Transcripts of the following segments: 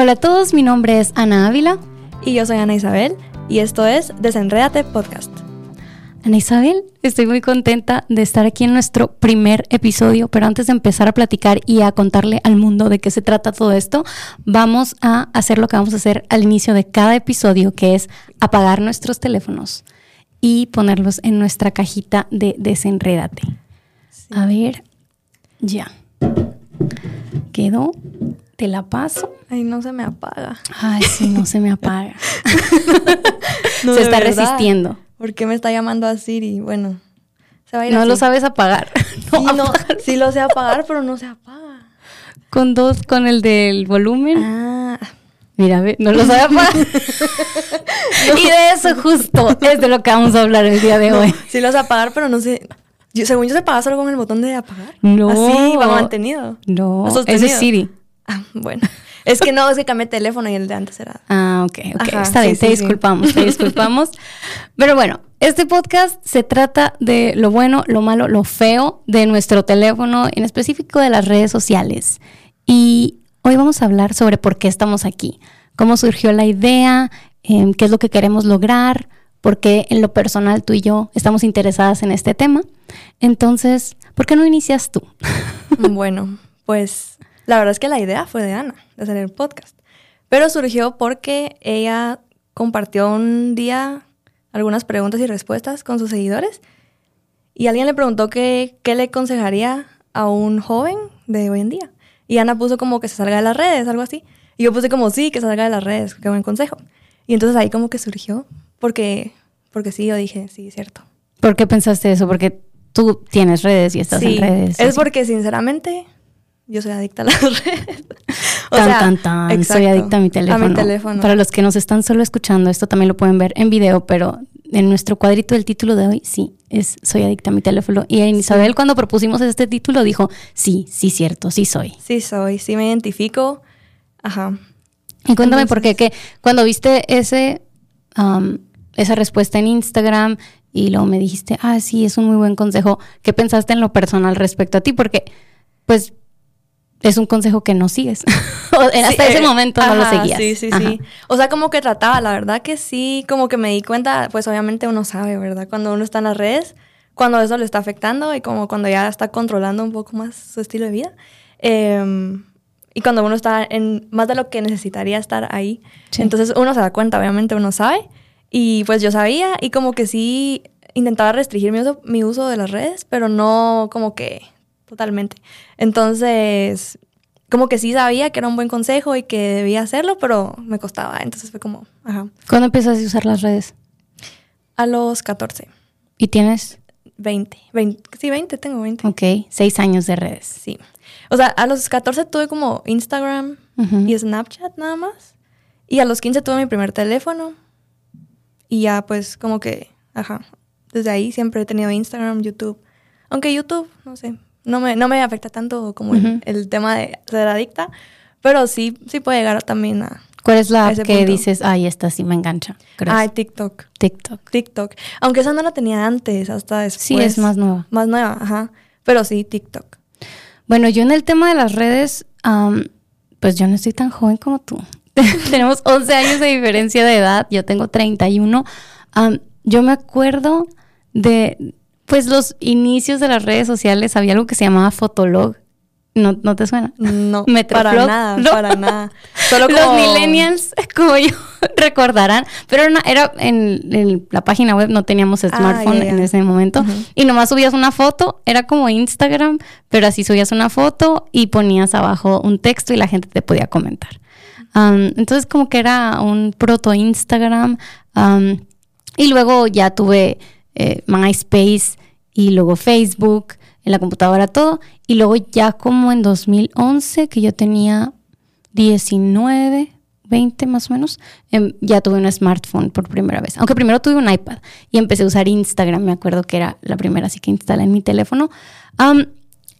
Hola a todos, mi nombre es Ana Ávila. Y yo soy Ana Isabel, y esto es Desenrédate Podcast. Ana Isabel, estoy muy contenta de estar aquí en nuestro primer episodio, pero antes de empezar a platicar y a contarle al mundo de qué se trata todo esto, vamos a hacer lo que vamos a hacer al inicio de cada episodio, que es apagar nuestros teléfonos y ponerlos en nuestra cajita de desenrédate. A ver, ya. Quedó. Te la paso. Ay, no se me apaga. Ay, sí, no se me apaga. se está resistiendo. ¿Por qué me está llamando a Siri? Bueno, se va a ir No lo sabes apagar. sí, no, sí lo sé apagar, pero no se apaga. Con dos, con el del volumen. Ah. Mira, no lo sabe apagar. Y de eso justo es de lo que vamos a hablar el día de hoy. Sí lo sé apagar, pero no sé. según yo se apaga solo con el botón de apagar. No. Así va mantenido. No, ese es Siri. Ah, bueno. Es que no, es que cambié teléfono y el de antes era. Ah, ok, ok. Está bien, te disculpamos, te disculpamos. Pero bueno, este podcast se trata de lo bueno, lo malo, lo feo de nuestro teléfono, en específico de las redes sociales. Y hoy vamos a hablar sobre por qué estamos aquí, cómo surgió la idea, em, qué es lo que queremos lograr, por qué en lo personal tú y yo estamos interesadas en este tema. Entonces, ¿por qué no inicias tú? Bueno, pues la verdad es que la idea fue de Ana, de hacer el podcast. Pero surgió porque ella compartió un día algunas preguntas y respuestas con sus seguidores y alguien le preguntó qué le aconsejaría a un joven de hoy en día. Y Ana puso como que se salga de las redes, algo así. Y yo puse como sí, que salga de las redes, qué buen consejo. Y entonces ahí como que surgió, porque, porque sí, yo dije, sí, es cierto. ¿Por qué pensaste eso? Porque tú tienes redes y estás en redes. Es porque sinceramente yo soy adicta a las redes. o tan, tan, tan. soy adicta a mi teléfono. A mi teléfono. Para los que nos están solo escuchando, esto también lo pueden ver en video, pero en nuestro cuadrito del título de hoy, sí, es Soy adicta a mi teléfono. Y Isabel, cuando propusimos este título, dijo, sí, sí, cierto, sí soy. Sí soy, sí me identifico. Ajá. Y cuéntame por qué, que cuando viste ese, esa respuesta en Instagram y luego me dijiste, ah, sí, es un muy buen consejo, ¿qué pensaste en lo personal respecto a ti? Porque, pues, es un consejo que no sigues. Hasta ese eh, momento no lo seguías. Sí, sí, sí. O sea, como que trataba, la verdad que sí, como que me di cuenta, pues obviamente uno sabe, ¿verdad? Cuando uno está en las redes, cuando eso le está afectando y como cuando ya está controlando un poco más su estilo de vida. Em, y cuando uno está en más de lo que necesitaría estar ahí. Entonces uno se da cuenta, obviamente uno sabe. Y pues yo sabía y como que sí intentaba restringir mi uso, mi uso de las redes, pero no como que totalmente. Entonces, como que sí sabía que era un buen consejo y que debía hacerlo, pero me costaba. Entonces fue como, ajá. ¿Cuándo empezaste a usar las redes? A los 14. ¿Y tienes? 20. 20. Sí, 20, tengo 20. Ok, seis años de redes. Sí. O sea, a los 14 tuve como Instagram y Snapchat nada más. Y a los 15 tuve mi primer teléfono. Y ya pues como que, ajá, desde ahí siempre he tenido Instagram, YouTube. Aunque YouTube, no sé, no me, no me afecta tanto como el, tema de ser adicta, pero sí, sí puede llegar también a... ¿Cuál es la que dices, ay, esta sí me engancha? Ay, TikTok. TikTok. TikTok. Aunque esa no la tenía antes, hasta después. Sí, es más nueva. Más nueva, ajá. Pero sí, TikTok. Bueno, yo en el tema de las redes, pues yo no estoy tan joven como tú. Tenemos 11 años de diferencia de edad, yo tengo 31. yo me acuerdo de, pues los inicios de las redes sociales había algo que se llamaba Fotolog. ¿No, ¿no te suena? No, para nada, para nada. Solo Los millennials, como yo, recordarán. Pero era, en, la página web, no teníamos ah, smartphone en ese momento. Y nomás subías una foto, era como Instagram, pero así subías una foto y ponías abajo un texto y la gente te podía comentar. entonces como que era un proto Instagram. y luego ya tuve eh, MySpace y luego Facebook, en la computadora todo. Y luego ya como en 2011, que yo tenía 19, 20 más o menos, em, ya tuve un smartphone por primera vez. Aunque primero tuve un iPad y empecé a usar Instagram, me acuerdo que era la primera así que instalé en mi teléfono.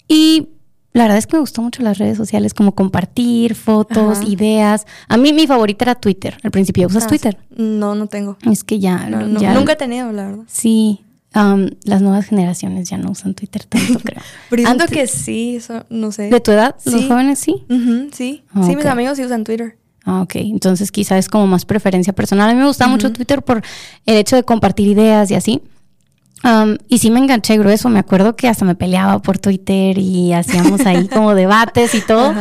y la verdad es que me gustó mucho las redes sociales, como compartir fotos, ideas. A mí mi favorita era Twitter. Al principio, ¿usas ah, Twitter? No, no tengo. Es que ya, Nunca he tenido, la verdad. Sí. Las nuevas generaciones ya no usan Twitter tanto, creo. Siento que sí, eso no sé. ¿De tu edad? ¿Los jóvenes sí? sí. sí, mis amigos sí usan Twitter. Ah, ok, entonces quizás es como más preferencia personal. A mí me gusta mucho Twitter por el hecho de compartir ideas y así. y sí me enganché grueso, me acuerdo que hasta me peleaba por Twitter y hacíamos ahí como debates y todo.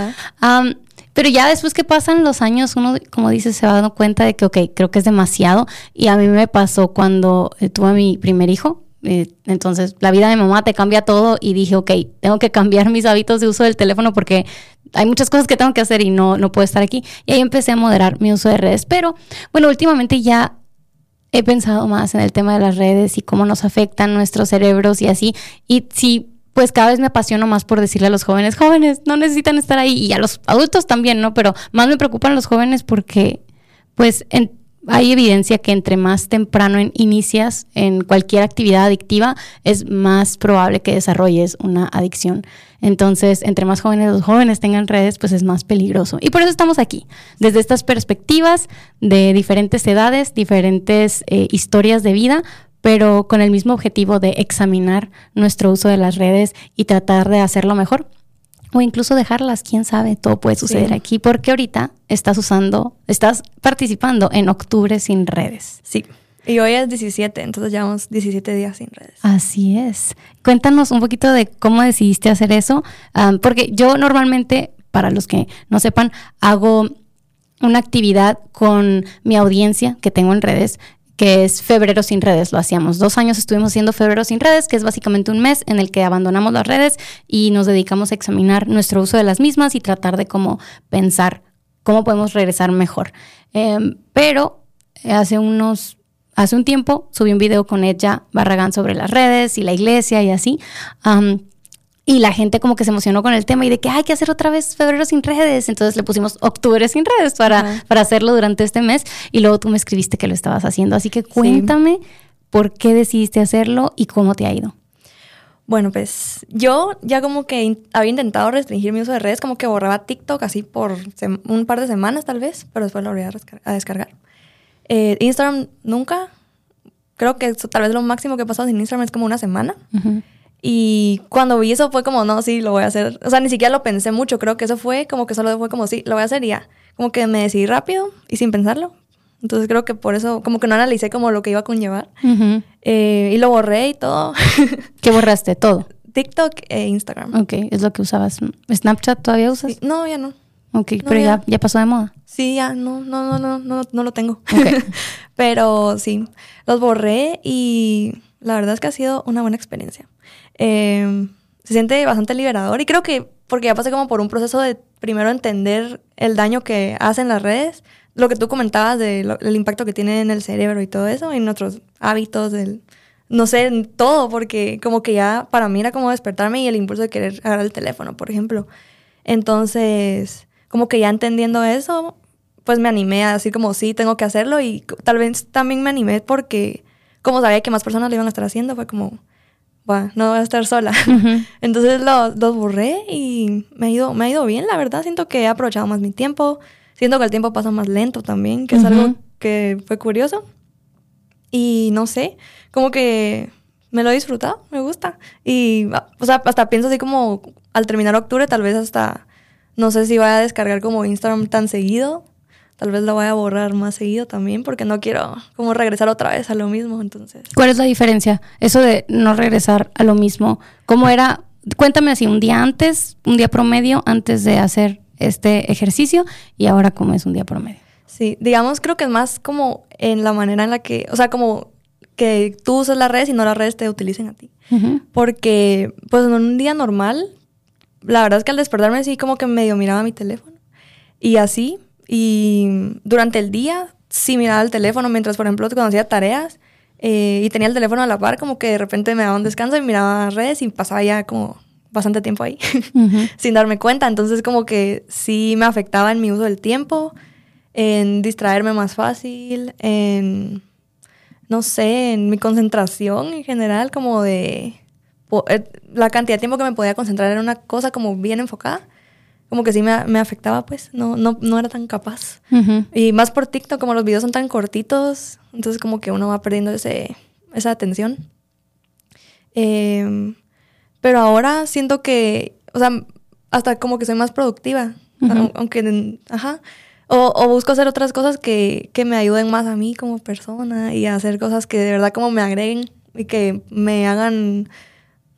pero ya después que pasan los años, uno, como dices, se va dando cuenta de que, ok, creo que es demasiado. Y a mí me pasó cuando eh, tuve a mi primer hijo. Eh, entonces, la vida de mamá te cambia todo y dije, ok, tengo que cambiar mis hábitos de uso del teléfono porque hay muchas cosas que tengo que hacer y no, no puedo estar aquí. Y ahí empecé a moderar mi uso de redes. Pero bueno, últimamente ya he pensado más en el tema de las redes y cómo nos afectan nuestros cerebros y así. Y sí, pues cada vez me apasiono más por decirle a los jóvenes, jóvenes, no necesitan estar ahí. Y a los adultos también, ¿no? Pero más me preocupan los jóvenes porque, pues, en, hay evidencia que entre más temprano inicias en cualquier actividad adictiva, es más probable que desarrolles una adicción. Entonces, entre más jóvenes los jóvenes tengan redes, pues es más peligroso. Y por eso estamos aquí, desde estas perspectivas de diferentes edades, diferentes eh, historias de vida, pero con el mismo objetivo de examinar nuestro uso de las redes y tratar de hacerlo mejor o incluso dejarlas, quién sabe, todo puede suceder aquí, porque ahorita estás usando, estás participando en Octubre sin redes. Sí. Y hoy es 17, entonces llevamos 17 días sin redes. Así es. Cuéntanos un poquito de cómo decidiste hacer eso, porque yo normalmente, para los que no sepan, hago una actividad con mi audiencia que tengo en redes que es Febrero sin redes. Lo hacíamos dos años, estuvimos haciendo Febrero sin redes, que es básicamente un mes en el que abandonamos las redes y nos dedicamos a examinar nuestro uso de las mismas y tratar de cómo pensar cómo podemos regresar mejor. Em, pero hace unos, hace un tiempo subí un video con ella Barragán sobre las redes y la iglesia y así. Y la gente como que se emocionó con el tema y de que hay que hacer otra vez febrero sin redes. Entonces le pusimos octubre sin redes para, para hacerlo durante este mes. Y luego tú me escribiste que lo estabas haciendo. Así que cuéntame por qué decidiste hacerlo y cómo te ha ido. Bueno, pues yo ya como que había intentado restringir mi uso de redes, como que borraba TikTok así por un par de semanas tal vez, pero después lo volví a, descargar. Eh, Instagram nunca. Creo que tal vez lo máximo que he pasado sin Instagram es como una semana. Y cuando vi eso fue como, no, sí, lo voy a hacer. O sea, ni siquiera lo pensé mucho. Creo que eso fue como que solo fue como, sí, lo voy a hacer y ya. Como que me decidí rápido y sin pensarlo. Entonces creo que por eso, como que no analicé como lo que iba a conllevar. Eh, y lo borré y todo. ¿Qué borraste? Todo. TikTok e Instagram. Ok, es lo que usabas. ¿Snapchat todavía usas? No, ya no. Ok, pero ya. ya. pasó de moda. Sí, ya, no, no, no, no, no, no lo tengo. Okay. pero sí, los borré y la verdad es que ha sido una buena experiencia. Em, se siente bastante liberador y creo que porque ya pasé como por un proceso de primero entender el daño que hacen las redes, lo que tú comentabas del impacto que tiene en el cerebro y todo eso, en nuestros hábitos, del, no sé, en todo, porque como que ya para mí era como despertarme y el impulso de querer agarrar el teléfono, por ejemplo. Entonces, como que ya entendiendo eso, pues me animé a decir como sí, tengo que hacerlo y tal vez también me animé porque como sabía que más personas lo iban a estar haciendo, fue como, no voy a estar sola. Entonces los lo borré y me ha, ido, me ha ido bien, la verdad. Siento que he aprovechado más mi tiempo. Siento que el tiempo pasa más lento también, que es algo que fue curioso. Y no sé, como que me lo he disfrutado, me gusta. Y, o sea, hasta pienso así como al terminar octubre, tal vez hasta, no sé si voy a descargar como Instagram tan seguido tal vez lo voy a borrar más seguido también porque no quiero como regresar otra vez a lo mismo, entonces. ¿Cuál es la diferencia? Eso de no regresar a lo mismo, ¿cómo era? Cuéntame así, un día antes, un día promedio antes de hacer este ejercicio y ahora cómo es un día promedio. Sí, digamos creo que es más como en la manera en la que, o sea, como que tú usas las redes y no las redes te utilicen a ti. Porque pues en un día normal, la verdad es que al despertarme sí como que medio miraba mi teléfono y así, y durante el día sí miraba el teléfono mientras, por ejemplo, cuando hacía tareas eh, y tenía el teléfono a la par, como que de repente me daba un descanso y miraba redes y pasaba ya como bastante tiempo ahí sin darme cuenta. Entonces como que sí me afectaba en mi uso del tiempo, en distraerme más fácil, en, no sé, en mi concentración en general, como de eh, la cantidad de tiempo que me podía concentrar en una cosa como bien enfocada como que sí me, me afectaba, pues, no, no, no era tan capaz. Y más por TikTok, como los videos son tan cortitos, entonces como que uno va perdiendo ese, esa atención. Em, pero ahora siento que, o sea, hasta como que soy más productiva, aunque, ajá, O, busco hacer otras cosas que, que, me ayuden más a mí como persona y hacer cosas que de verdad como me agreguen y que me hagan,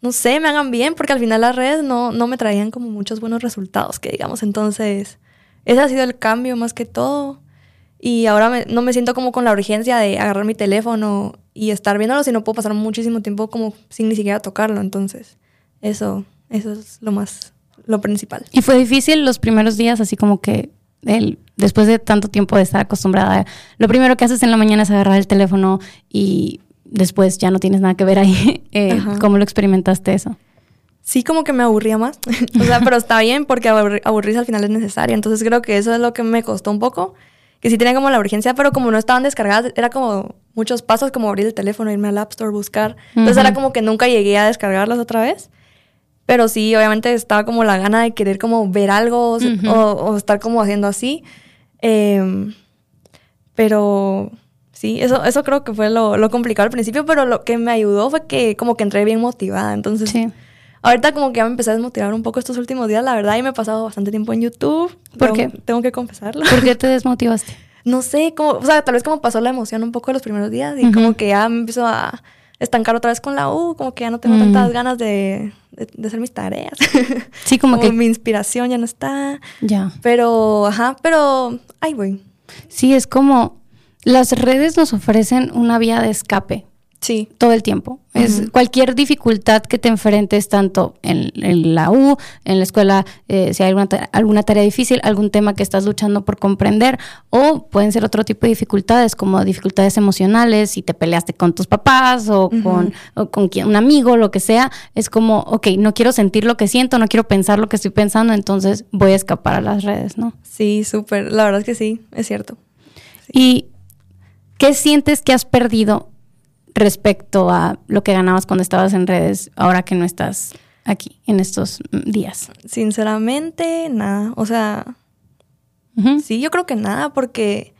no sé, me hagan bien, porque al final las redes no, no me traían como muchos buenos resultados, que digamos. Entonces, ese ha sido el cambio más que todo. Y ahora no me siento como con la urgencia de agarrar mi teléfono y estar viéndolo, sino puedo pasar muchísimo tiempo como sin ni siquiera tocarlo. Entonces, eso, eso es lo más, lo principal. ¿Y fue difícil los primeros días, así como que el, después de tanto tiempo de estar acostumbrada, lo primero que haces en la mañana es agarrar el teléfono y después ya no tienes nada que ver ahí. Eh, ¿Cómo lo experimentaste eso? Sí, como que me aburría más. o sea, pero está bien porque aburrirse al final es necesario. Entonces creo que eso es lo que me costó un poco. Que sí tenía como la urgencia, pero como no estaban descargadas, era como muchos pasos, como abrir el teléfono, irme al App Store, buscar. Entonces era como que nunca llegué a descargarlas otra vez. Pero sí, obviamente estaba como la gana de querer como ver algo o, estar como haciendo así. Em, pero sí, eso, eso creo que fue lo, complicado al principio, pero lo que me ayudó fue que como que entré bien motivada. Entonces, sí. ahorita como que ya me empecé a desmotivar un poco estos últimos días, la verdad, y me he pasado bastante tiempo en YouTube. ¿Por qué? Tengo que confesarlo. ¿Por qué te desmotivaste? no sé, como, o sea, tal vez como pasó la emoción un poco los primeros días y como que ya me empiezo a estancar otra vez con la U, como que ya no tengo mm. tantas ganas de, de, hacer mis tareas. Sí, como, que... Mi inspiración ya no está. Ya. Pero, ajá, pero ahí voy. Sí, es como las redes nos ofrecen una vía de escape Sí. Todo el tiempo. Es cualquier dificultad que te enfrentes, tanto en, la U, en la escuela, eh, si hay alguna, alguna tarea difícil, algún tema que estás luchando por comprender, o pueden ser otro tipo de dificultades, como dificultades emocionales, si te peleaste con tus papás o con, con un amigo, lo que sea, es como, ok, no quiero sentir lo que siento, no quiero pensar lo que estoy pensando, entonces voy a escapar a las redes, ¿no? Sí, súper. La verdad es que sí, es cierto. ¿Y qué sientes que has perdido? respecto a lo que ganabas cuando estabas en redes, ahora que no estás aquí en estos días? Sinceramente, nada. O sea, sí, yo creo que nada, porque,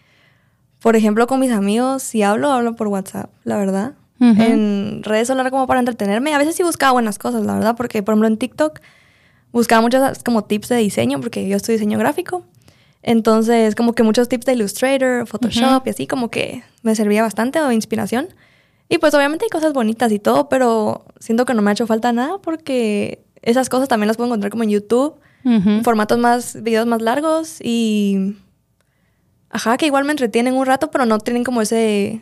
por ejemplo, con mis amigos, si hablo, hablo por WhatsApp, la verdad. En redes solo como para entretenerme. A veces sí buscaba buenas cosas, la verdad, porque, por ejemplo, en TikTok buscaba muchos como tips de diseño, porque yo estoy diseño gráfico. Entonces, como que muchos tips de Illustrator, Photoshop y así, como que me servía bastante o inspiración. Y pues obviamente hay cosas bonitas y todo, pero siento que no me ha hecho falta nada porque esas cosas también las puedo encontrar como en YouTube, en formatos más, videos más largos y... Ajá, que igual me entretienen un rato, pero no tienen como ese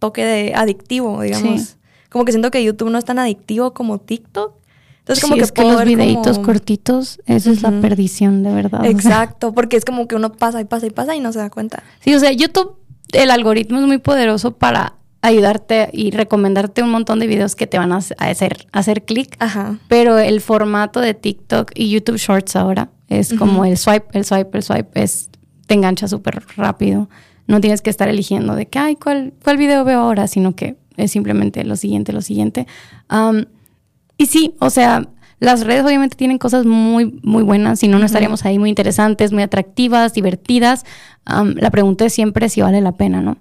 toque de adictivo, digamos. Como que siento que YouTube no es tan adictivo como TikTok. Entonces, como que, es que los videitos cortitos, eso es la perdición, de verdad. Exacto, porque es como que uno pasa y pasa y pasa y no se da cuenta. Sí, o sea, YouTube, el algoritmo es muy poderoso para ayudarte y recomendarte un montón de videos que te van a hacer, hacer clic. Pero el formato de TikTok y YouTube Shorts ahora es como el swipe, el swipe, el swipe, es, te engancha súper rápido. No tienes que estar eligiendo de que, ay, ¿cuál, ¿cuál video veo ahora? Sino que es simplemente lo siguiente, lo siguiente. Y sí, o sea, las redes obviamente tienen cosas muy, muy buenas, si no, no estaríamos ahí muy interesantes, muy atractivas, divertidas. la pregunta es siempre si vale la pena, ¿no?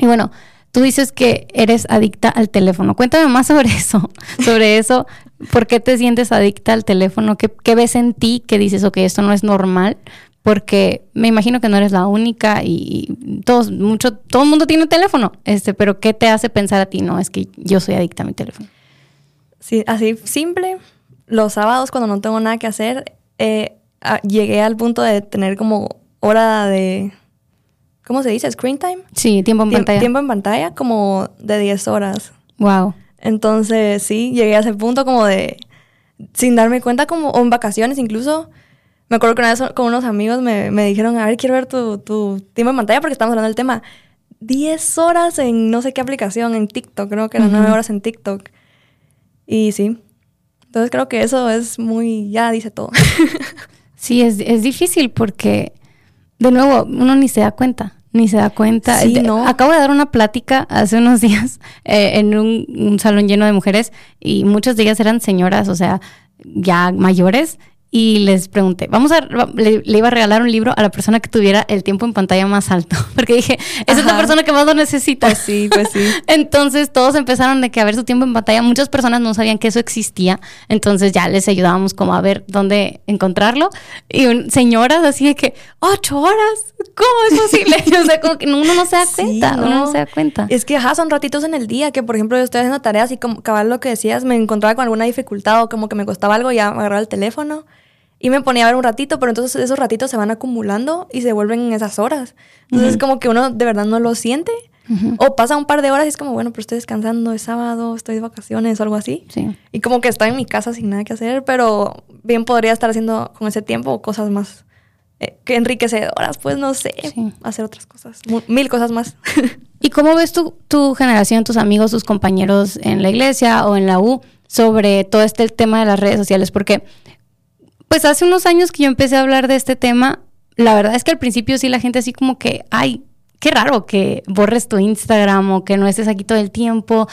Y bueno, Tú dices que eres adicta al teléfono. Cuéntame más sobre eso, sobre eso. ¿Por qué te sientes adicta al teléfono? ¿Qué, ves en ti que dices, ok, esto no es normal? Porque me imagino que no eres la única y todos, mucho, todo el mundo tiene teléfono. Este, pero ¿qué te hace pensar a ti? No, es que yo soy adicta a mi teléfono. Sí, así simple. Los sábados cuando no tengo nada que hacer, eh, llegué al punto de tener como hora de ¿cómo se dice? Screen time. Sí, tiempo en pantalla. Tiempo en pantalla, como de 10 horas. Wow. Entonces, sí, llegué a ese punto como de, sin darme cuenta, como, o en vacaciones incluso. Me acuerdo que una vez con unos amigos me, dijeron, a ver, quiero ver tu, tiempo en pantalla porque estamos hablando del tema. 10 horas en no sé qué aplicación, en TikTok, creo que eran 9 horas en TikTok. Y sí. Entonces creo que eso es muy, ya dice todo. sí, es, es difícil porque, de nuevo, uno ni se da cuenta ni se da cuenta. Acabo de dar una plática hace unos días eh, en un, salón lleno de mujeres y muchas de ellas eran señoras, o sea, ya mayores. Y les pregunté, vamos a, le, iba a regalar un libro a la persona que tuviera el tiempo en pantalla más alto, porque dije, esa es la persona que más lo necesita. Pues sí, pues sí. entonces todos empezaron de que a ver su tiempo en pantalla, muchas personas no sabían que eso existía, entonces ya les ayudábamos como a ver dónde encontrarlo, y señoras así de que, ocho horas, ¿cómo es posible? o sea, como que uno no se da cuenta, uno no se da cuenta. Es que, ajá, son ratitos en el día, que por ejemplo yo estoy haciendo tareas y como cabal lo que decías, me encontraba con alguna dificultad o como que me costaba algo y ya agarraba el teléfono y me ponía a ver un ratito, pero entonces esos ratitos se van acumulando y se vuelven en esas horas. Entonces es como que uno de verdad no lo siente. O pasa un par de horas y es como, bueno, pero estoy descansando, es sábado, estoy de vacaciones o algo así. Sí. Y como que estoy en mi casa sin nada que hacer, pero bien podría estar haciendo con ese tiempo cosas más eh, que enriquecedoras, pues no sé, hacer otras cosas, mil cosas más. ¿Y cómo ves tu, tu generación, tus amigos, tus compañeros en la iglesia o en la U sobre todo este tema de las redes sociales? Porque pues hace unos años que yo empecé a hablar de este tema, la verdad es que al principio sí la gente así como que, ay, qué raro que borres tu Instagram o que no estés aquí todo el tiempo.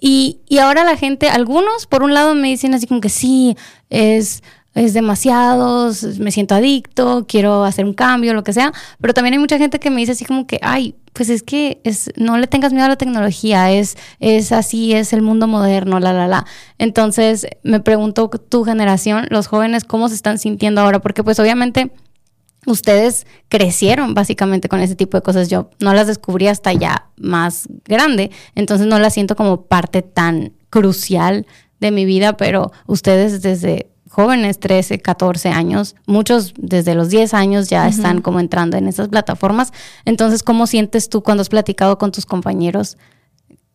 Y, y ahora la gente, algunos por un lado me dicen así como que sí, es es demasiado, me siento adicto, quiero hacer un cambio, lo que sea, pero también hay mucha gente que me dice así como que, ay, pues es que es, no le tengas miedo a la tecnología, es, es así, es el mundo moderno, la, la, la. Entonces, me pregunto tu generación, los jóvenes, ¿cómo se están sintiendo ahora? Porque pues obviamente ustedes crecieron básicamente con ese tipo de cosas. Yo no las descubrí hasta ya más grande, entonces no las siento como parte tan crucial de mi vida, pero ustedes desde jóvenes, 13, 14 años, muchos desde los 10 años ya están como entrando en esas plataformas. Entonces, ¿cómo sientes tú cuando has platicado con tus compañeros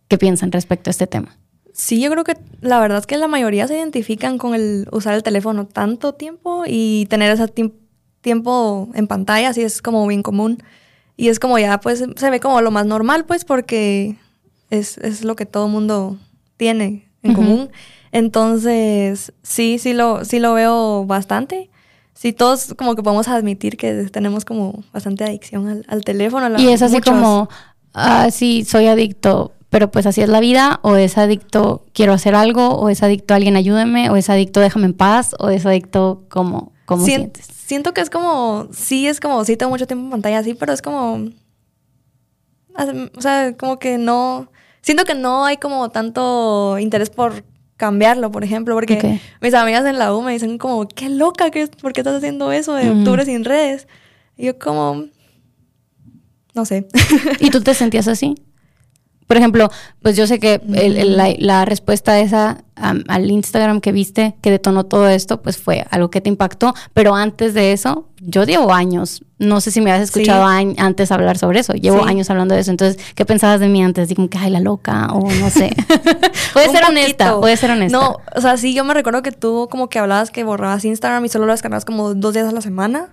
qué piensan respecto a este tema? Sí, yo creo que la verdad es que la mayoría se identifican con el usar el teléfono tanto tiempo y tener ese tiempo en pantalla, así es como bien común. Y es como ya, pues, se ve como lo más normal, pues, porque es, es lo que todo mundo tiene en común. Entonces, sí, sí lo, sí lo veo bastante. Sí, todos como que podemos admitir que tenemos como bastante adicción al, teléfono. y es así como, ah, sí, soy adicto, pero pues así es la vida, o es adicto, quiero hacer algo, o es adicto, alguien ayúdeme, o es adicto, déjame en paz, o es adicto, como, ¿cómo sientes? Siento que es como, sí, es como, sí tengo mucho tiempo en pantalla, sí, pero es como, o sea, como que no, siento que no hay como tanto interés por cambiarlo, por ejemplo, porque mis amigas en la U me dicen como, qué loca, ¿qué, ¿por qué estás haciendo eso de octubre sin redes? Y yo como, no sé. ¿Y tú te sentías así? Por ejemplo, pues yo sé que la, respuesta esa al Instagram que viste, que detonó todo esto, pues fue algo que te impactó. Pero antes de eso, yo llevo años, no sé si me habías escuchado antes hablar sobre eso, llevo años hablando de eso. Entonces, ¿qué pensabas de mí antes? Digo, que, ay, la loca, o no sé. puede ser honesta, puede ser honesta. No, o sea, sí, yo me recuerdo que tú como que hablabas que borrabas Instagram y solo lo descargabas como dos días a la semana.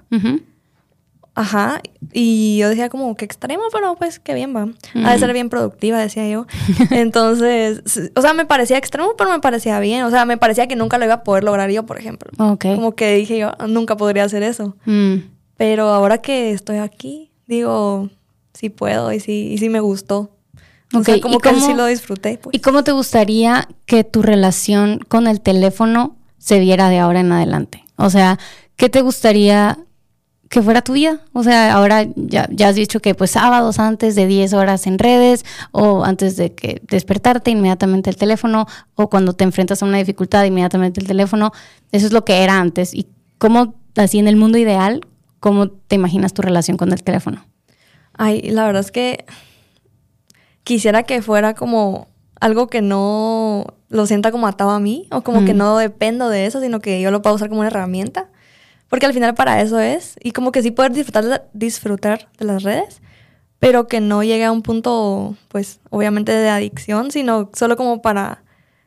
Ajá, y yo decía como que extremo, pero pues qué bien va. Ha de ser bien productiva, decía yo. Entonces, o sea, me parecía extremo, pero me parecía bien. O sea, me parecía que nunca lo iba a poder lograr yo, por ejemplo. Como que dije yo, nunca podría hacer eso. Mm. Pero ahora que estoy aquí, digo, sí puedo y sí, y sí me gustó. O sea, como que sí lo disfruté. Pues. ¿Y cómo te gustaría que tu relación con el teléfono se viera de ahora en adelante? O sea, ¿qué te gustaría que fuera tu vida. O sea, ahora ya, ya has dicho que pues sábados antes de 10 horas en redes o antes de que despertarte inmediatamente el teléfono o cuando te enfrentas a una dificultad inmediatamente el teléfono. Eso es lo que era antes. ¿Y cómo, así en el mundo ideal, cómo te imaginas tu relación con el teléfono? Ay, la verdad es que quisiera que fuera como algo que no lo sienta como atado a mí o como que no dependo de eso, sino que yo lo puedo usar como una herramienta. Porque al final para eso es. Y como que sí poder disfrutar disfrutar de las redes, pero que no llegue a un punto, pues, obviamente de adicción, sino solo como para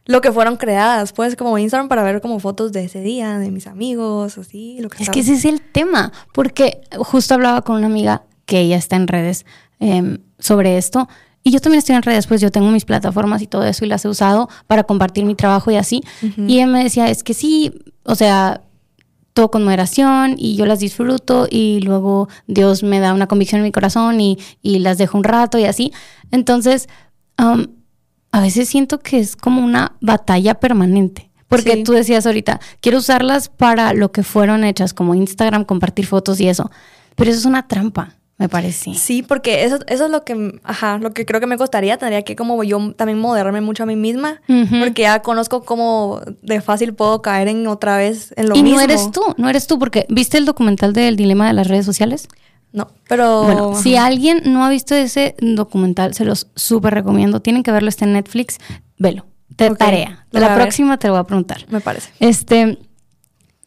lo que fueron creadas, pues, como Instagram para ver como fotos de ese día, de mis amigos, así, lo que Es que ese es el tema, porque justo hablaba con una amiga que ella está en redes em, sobre esto. Y yo también estoy en redes, pues yo tengo mis plataformas y todo eso y las he usado para compartir mi trabajo y así. Y ella me decía, es que sí, o sea, todo con moderación y yo las disfruto y luego Dios me da una convicción en mi corazón y, las dejo un rato y así. Entonces, a veces siento que es como una batalla permanente Porque tú decías ahorita, quiero usarlas para lo que fueron hechas, como Instagram, compartir fotos y eso. Pero eso es una trampa me parece. Sí, porque eso, eso es lo que, ajá, lo que creo que me costaría. Tendría que como yo también moderarme mucho a mí misma, porque ya conozco cómo de fácil puedo caer en otra vez en lo mismo. Y no eres tú, no eres tú, porque ¿viste el documental del dilema de las redes sociales? No, pero... Bueno, si alguien no ha visto ese documental, se los súper recomiendo. Tienen que verlo, está en Netflix. Velo. Te tarea. la próxima te lo voy a preguntar. Me parece. Este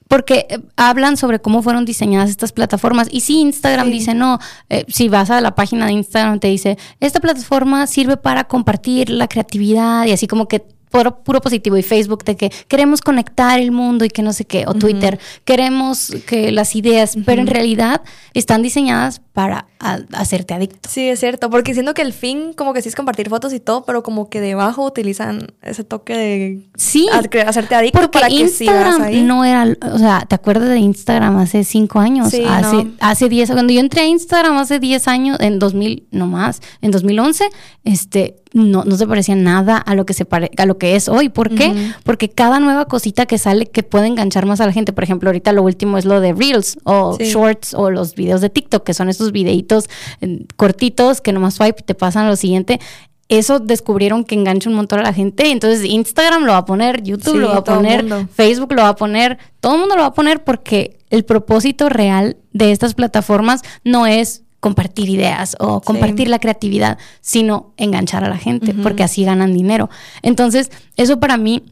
porque eh, hablan sobre cómo fueron diseñadas estas plataformas. Y si Instagram dice, no, eh, si vas a la página de Instagram, te dice, esta plataforma sirve para compartir la creatividad y así como que puro, puro, positivo y Facebook de que queremos conectar el mundo y que no sé qué, o Twitter, queremos que las ideas, pero en realidad están diseñadas para hacerte adicto. Sí, es cierto, porque siento que el fin como que sí es compartir fotos y todo, pero como que debajo utilizan ese toque de sí, hacerte adicto porque para que Instagram ahí. no era, o sea, ¿te acuerdas de Instagram hace cinco años? Sí, hace, hace diez, cuando yo entré a Instagram hace diez años, en 2000, no más, en 2011, este, no, no se parecía nada a lo que se pare, a lo que es hoy. ¿Por qué? Porque cada nueva cosita que sale que puede enganchar más a la gente, por ejemplo, ahorita lo último es lo de Reels o Shorts o los videos de TikTok, que son estos videitos eh, cortitos que nomás swipe te pasan a lo siguiente. Eso descubrieron que engancha un montón a la gente. Entonces Instagram lo va a poner, YouTube lo va a poner, Facebook lo va a poner, todo el mundo lo va a poner porque el propósito real de estas plataformas no es compartir ideas o compartir la creatividad, sino enganchar a la gente, porque así ganan dinero. Entonces, eso para mí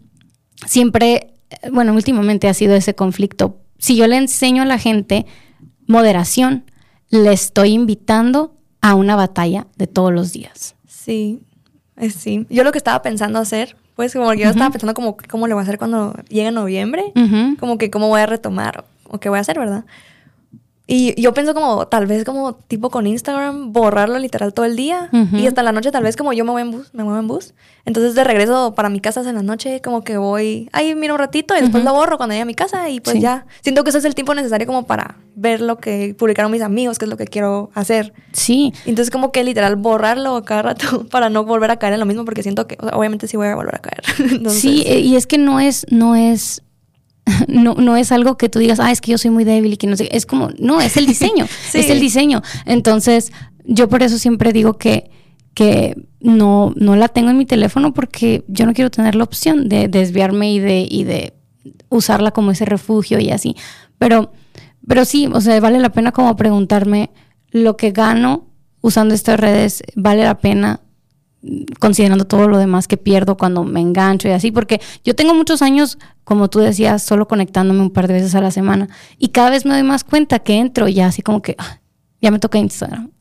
siempre, eh, bueno, últimamente ha sido ese conflicto. Si yo le enseño a la gente moderación, le estoy invitando a una batalla de todos los días. Sí, sí. Yo lo que estaba pensando hacer, pues como yo estaba pensando como cómo le voy a hacer cuando llegue noviembre, como que cómo voy a retomar o qué voy a hacer, ¿verdad? Y yo pienso como, tal vez como tipo con Instagram, borrarlo literal todo el día. Y hasta la noche, tal vez como yo me voy en bus, me muevo en bus. Entonces de regreso para mi casa en la noche, como que voy, ahí miro un ratito y después lo borro cuando llegue a mi casa y pues ya. Siento que ese es el tiempo necesario como para ver lo que publicaron mis amigos, qué es lo que quiero hacer. Sí. Entonces como que literal borrarlo cada rato para no volver a caer en lo mismo porque siento que, obviamente sí voy a volver a caer. Sí, y es que no es, no es no, no es algo que tú digas, ah, es que yo soy muy débil y que no sé. Es como, no, es el diseño. Es el diseño. Entonces, yo por eso siempre digo que, que no, no la tengo en mi teléfono porque yo no quiero tener la opción de desviarme y de, y de usarla como ese refugio y así. Pero, pero sí, o sea, vale la pena como preguntarme lo que gano usando estas redes, vale la pena considerando todo lo demás que pierdo cuando me engancho y así, porque yo tengo muchos años, como tú decías, solo conectándome un par de veces a la semana y cada vez me doy más cuenta que entro ya así como que ah, ya me toca Instagram.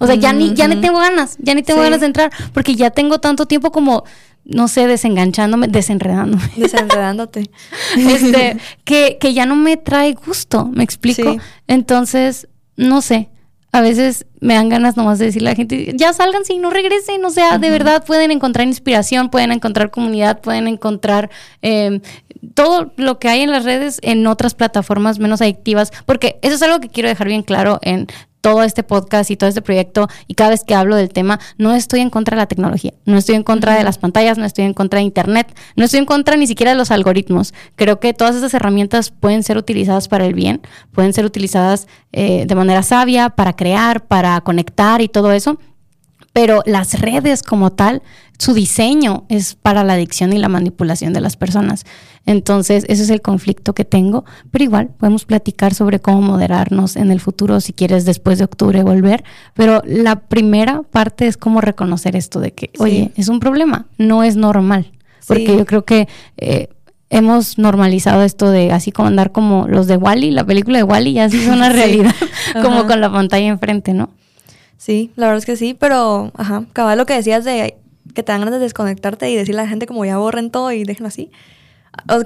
O sea, ya ni ya ni tengo ganas, ya ni tengo ganas de entrar porque ya tengo tanto tiempo como no sé, desenganchándome, desenredándome. Desenredándote. este, que, que ya no me trae gusto, ¿me explico? Entonces, no sé, a veces me dan ganas nomás de decirle a la gente, ya salgan si no regresen, o sea, de verdad pueden encontrar inspiración, pueden encontrar comunidad, pueden encontrar em, todo lo que hay en las redes en otras plataformas menos adictivas, porque eso es algo que quiero dejar bien claro en todo este podcast y todo este proyecto y cada vez que hablo del tema, no estoy en contra de la tecnología, no estoy en contra de las pantallas, no estoy en contra de Internet, no estoy en contra ni siquiera de los algoritmos. Creo que todas esas herramientas pueden ser utilizadas para el bien, pueden ser utilizadas eh, de manera sabia para crear, para conectar y todo eso pero las redes como tal, su diseño es para la adicción y la manipulación de las personas. Entonces, ese es el conflicto que tengo, pero igual podemos platicar sobre cómo moderarnos en el futuro, si quieres después de octubre volver, pero la primera parte es cómo reconocer esto de que, oye, es un problema, no es normal, porque yo creo que... Eh, hemos normalizado esto de así como andar como los de Wally, la película de Wally, ya así es una realidad, como con la pantalla enfrente, ¿no? Sí, la verdad es que sí, pero, ajá, cabal lo que decías de que te dan ganas de desconectarte y decirle a la gente como ya borren todo y déjenlo así.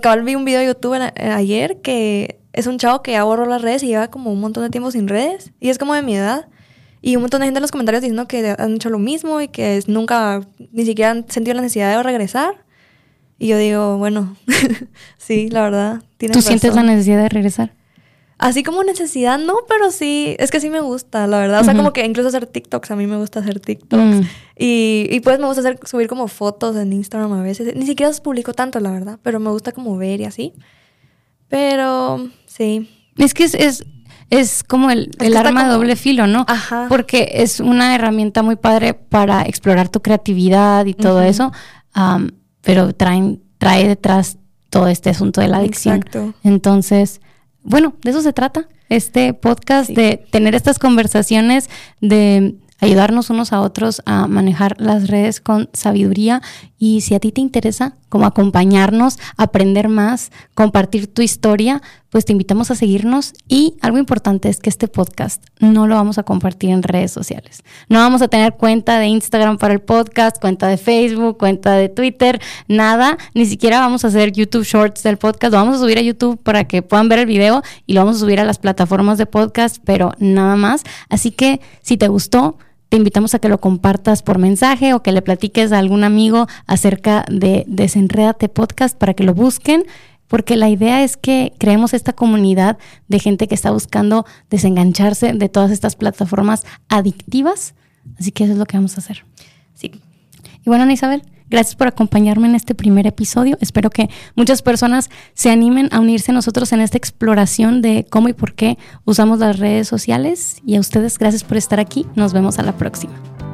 Cabal vi un video de YouTube ayer que es un chavo que ya borró las redes y lleva como un montón de tiempo sin redes y es como de mi edad. Y un montón de gente en los comentarios diciendo que han hecho lo mismo y que nunca, ni siquiera han sentido la necesidad de regresar. Y yo digo, bueno, sí, la verdad. ¿Tú sientes la necesidad de regresar? Así como necesidad, no, pero sí, es que sí me gusta, la verdad. O sea, como que incluso hacer TikToks, a mí me gusta hacer TikToks. Mm. Y, y, pues me gusta hacer, subir como fotos en Instagram a veces. Ni siquiera los publico tanto, la verdad, pero me gusta como ver y así. Pero sí. Es que es, es, como el, arma de doble filo, ¿no? Ajá. Porque es una herramienta muy padre para explorar tu creatividad y todo eso, pero traen, trae detrás todo este asunto de la adicción. Exacto. Entonces bueno, de eso se trata este podcast, de tener estas conversaciones, de ayudarnos unos a otros a manejar las redes con sabiduría. Y si a ti te interesa como acompañarnos, aprender más, compartir tu historia, pues te invitamos a seguirnos y algo importante es que este podcast no lo vamos a compartir en redes sociales. No vamos a tener cuenta de Instagram para el podcast, cuenta de Facebook, cuenta de Twitter, nada, ni siquiera vamos a hacer YouTube Shorts del podcast, lo vamos a subir a YouTube para que puedan ver el video y lo vamos a subir a las plataformas de podcast, pero nada más. Así que si te gustó, te invitamos a que lo compartas por mensaje o que le platiques a algún amigo acerca de Desenredate Podcast para que lo busquen, porque la idea es que creemos esta comunidad de gente que está buscando desengancharse de todas estas plataformas adictivas. Así que eso es lo que vamos a hacer. Sí. Y bueno, Ana Isabel, Gracias por acompañarme en este primer episodio. Espero que muchas personas se animen a unirse a nosotros en esta exploración de cómo y por qué usamos las redes sociales. Y a ustedes, gracias por estar aquí. Nos vemos a la próxima.